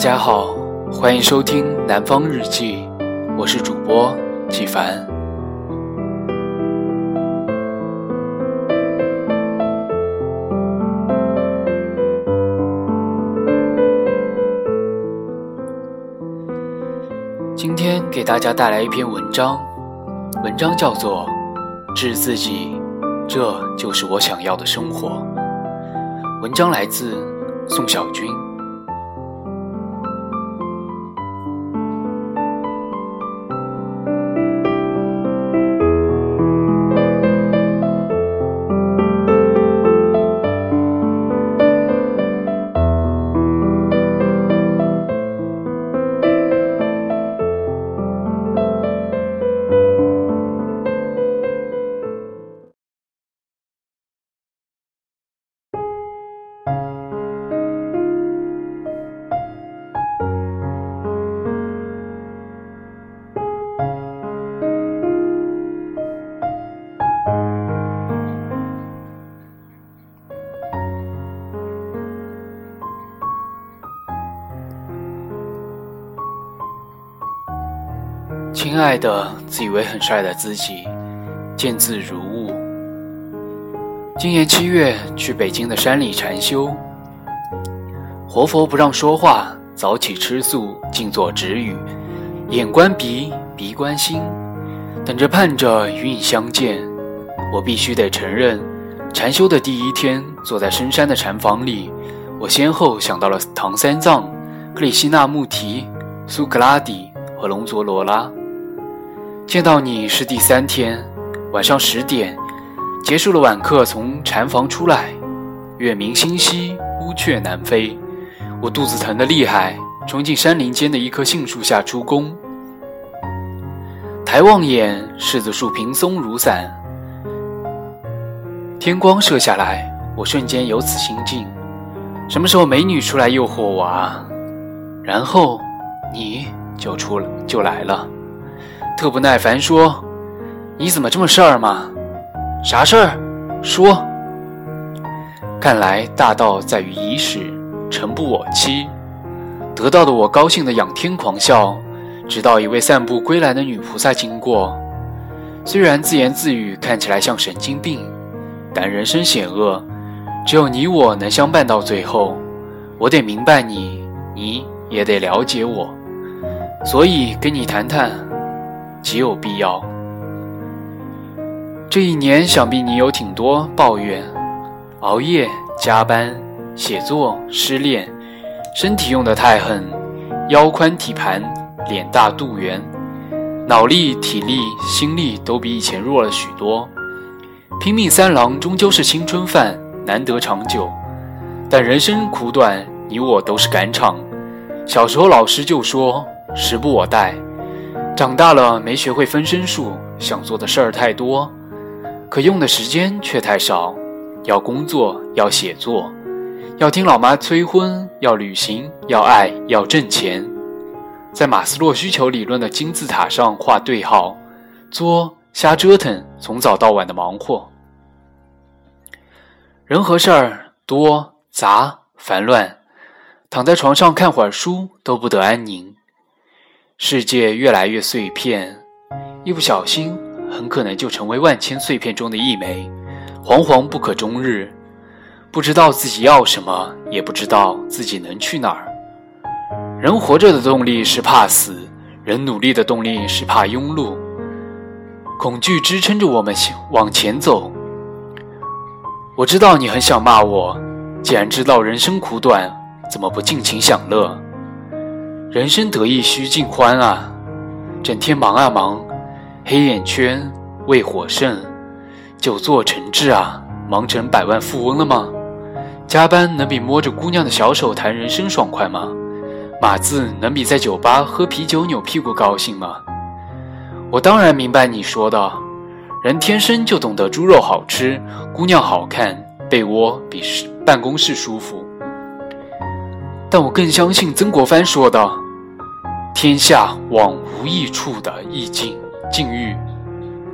大家好，欢迎收听《南方日记》，我是主播纪凡。今天给大家带来一篇文章，文章叫做《治自己》，这就是我想要的生活。文章来自宋小军。亲爱的，自以为很帅的自己，见字如晤。今年七月去北京的山里禅修，活佛不让说话，早起吃素，静坐止语，眼观鼻，鼻观心，等着盼着与你相见。我必须得承认，禅修的第一天，坐在深山的禅房里，我先后想到了唐三藏、克里希那穆提、苏格拉底和龙佐罗拉。见到你是第三天，晚上十点，结束了晚课，从禅房出来，月明星稀，乌鹊南飞，我肚子疼得厉害，冲进山林间的一棵杏树下出宫。抬望眼，柿子树平松如伞，天光射下来，我瞬间有此心境：什么时候美女出来诱惑我啊？然后你就出，就来了。特不耐烦说：“你怎么这么事儿嘛？啥事儿？说。看来大道在于以始，诚不我欺。得到的我高兴的仰天狂笑，直到一位散步归来的女菩萨经过。虽然自言自语看起来像神经病，但人生险恶，只有你我能相伴到最后。我得明白你，你也得了解我，所以跟你谈谈。”极有必要。这一年，想必你有挺多抱怨：熬夜、加班、写作、失恋，身体用得太狠，腰宽体盘，脸大肚圆，脑力、体力、心力都比以前弱了许多。拼命三郎终究是青春饭，难得长久。但人生苦短，你我都是赶场。小时候老师就说：“时不我待。”长大了没学会分身术，想做的事儿太多，可用的时间却太少。要工作，要写作，要听老妈催婚，要旅行，要爱，要挣钱，在马斯洛需求理论的金字塔上画对号，作瞎折腾，从早到晚的忙活。人和事儿多杂烦乱，躺在床上看会儿书都不得安宁。世界越来越碎片，一不小心很可能就成为万千碎片中的一枚，惶惶不可终日。不知道自己要什么，也不知道自己能去哪儿。人活着的动力是怕死，人努力的动力是怕庸碌。恐惧支撑着我们往前走。我知道你很想骂我，既然知道人生苦短，怎么不尽情享乐？人生得意须尽欢啊！整天忙啊忙，黑眼圈为火盛，久坐成志啊，忙成百万富翁了吗？加班能比摸着姑娘的小手谈人生爽快吗？码字能比在酒吧喝啤酒扭屁股高兴吗？我当然明白你说的，人天生就懂得猪肉好吃，姑娘好看，被窝比办公室舒服。但我更相信曾国藩说的。天下往无益处的意境境遇，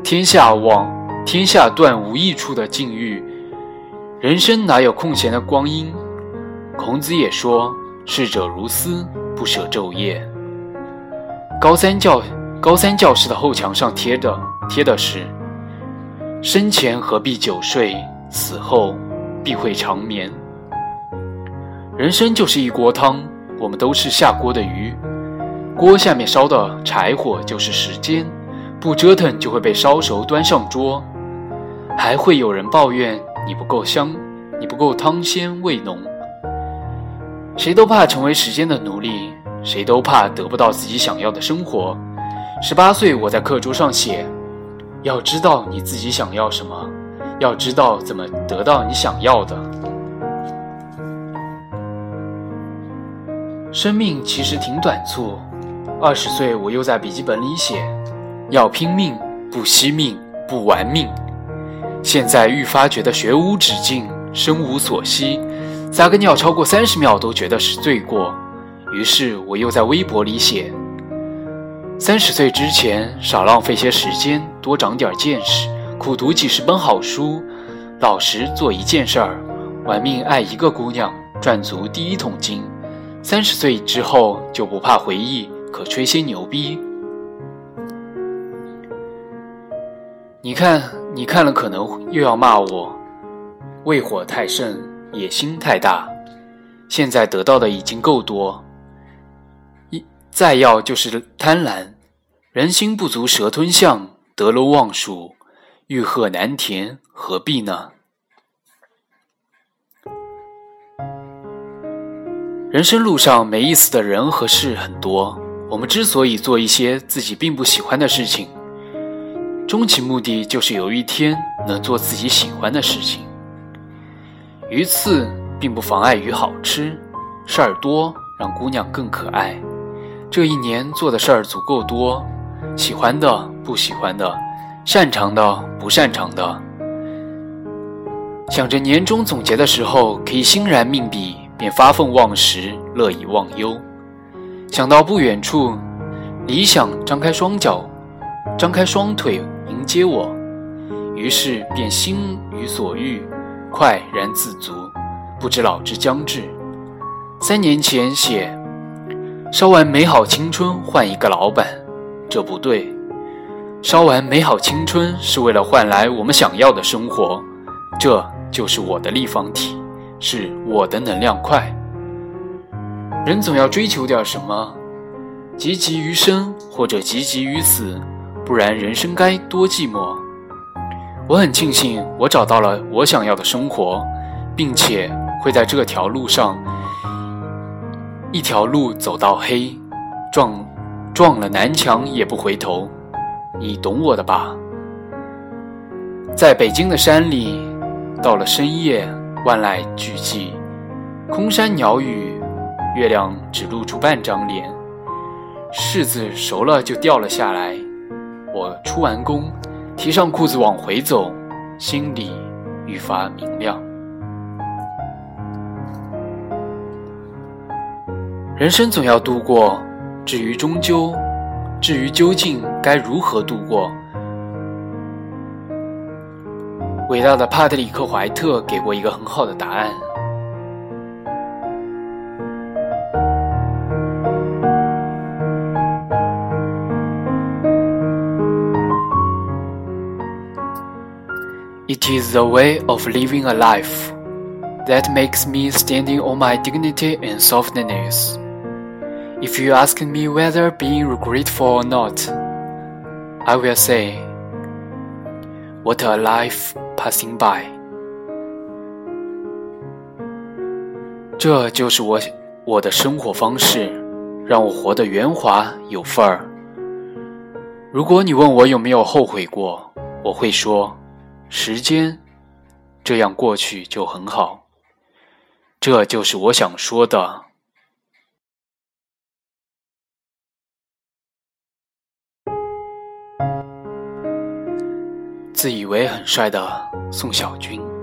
天下往天下断无益处的境遇，人生哪有空闲的光阴？孔子也说：“逝者如斯，不舍昼夜。高三教高三教室的后墙上贴的贴的是：生前何必久睡，死后必会长眠。人生就是一锅汤，我们都是下锅的鱼，锅下面烧的柴火就是时间，不折腾就会被烧熟端上桌，还会有人抱怨你不够香，你不够汤鲜味浓。谁都怕成为时间的奴隶，谁都怕得不到自己想要的生活。十八岁，我在课桌上写：要知道你自己想要什么，要知道怎么得到你想要的。生命其实挺短促，二十岁，我又在笔记本里写：要拼命，不惜命，不玩命。现在愈发觉得学无止境，生无所惜。撒个尿超过三十秒都觉得是罪过，于是我又在微博里写：三十岁之前少浪费些时间，多长点见识，苦读几十本好书，老实做一件事儿，玩命爱一个姑娘，赚足第一桶金。三十岁之后就不怕回忆，可吹些牛逼。你看，你看了可能又要骂我，胃火太盛。野心太大，现在得到的已经够多，一再要就是贪婪。人心不足蛇吞象，得陇望蜀，欲壑难填，何必呢？人生路上没意思的人和事很多，我们之所以做一些自己并不喜欢的事情，终其目的就是有一天能做自己喜欢的事情。鱼刺并不妨碍鱼好吃，事儿多让姑娘更可爱。这一年做的事儿足够多，喜欢的、不喜欢的，擅长的、不擅长的。想着年终总结的时候可以欣然命笔，便发愤忘食，乐以忘忧。想到不远处，理想张开双脚，张开双腿迎接我，于是便心与所欲。快然自足，不知老之将至。三年前写，烧完美好青春换一个老板，这不对。烧完美好青春是为了换来我们想要的生活，这就是我的立方体，是我的能量块。人总要追求点什么，积极于生或者积极于死，不然人生该多寂寞。我很庆幸，我找到了我想要的生活，并且会在这条路上一条路走到黑，撞撞了南墙也不回头。你懂我的吧？在北京的山里，到了深夜，万籁俱寂，空山鸟语，月亮只露出半张脸，柿子熟了就掉了下来。我出完工。提上裤子往回走，心里愈发明亮。人生总要度过，至于终究，至于究竟该如何度过，伟大的帕特里克·怀特给过一个很好的答案。It is the way of living a life that makes me standing on my dignity and softness. If you ask me whether being regretful or not, I will say, What a life passing by. 这就是我我的生活方式，让我活得圆滑有份儿。如果你问我有没有后悔过，我会说。时间这样过去就很好，这就是我想说的。自以为很帅的宋晓军。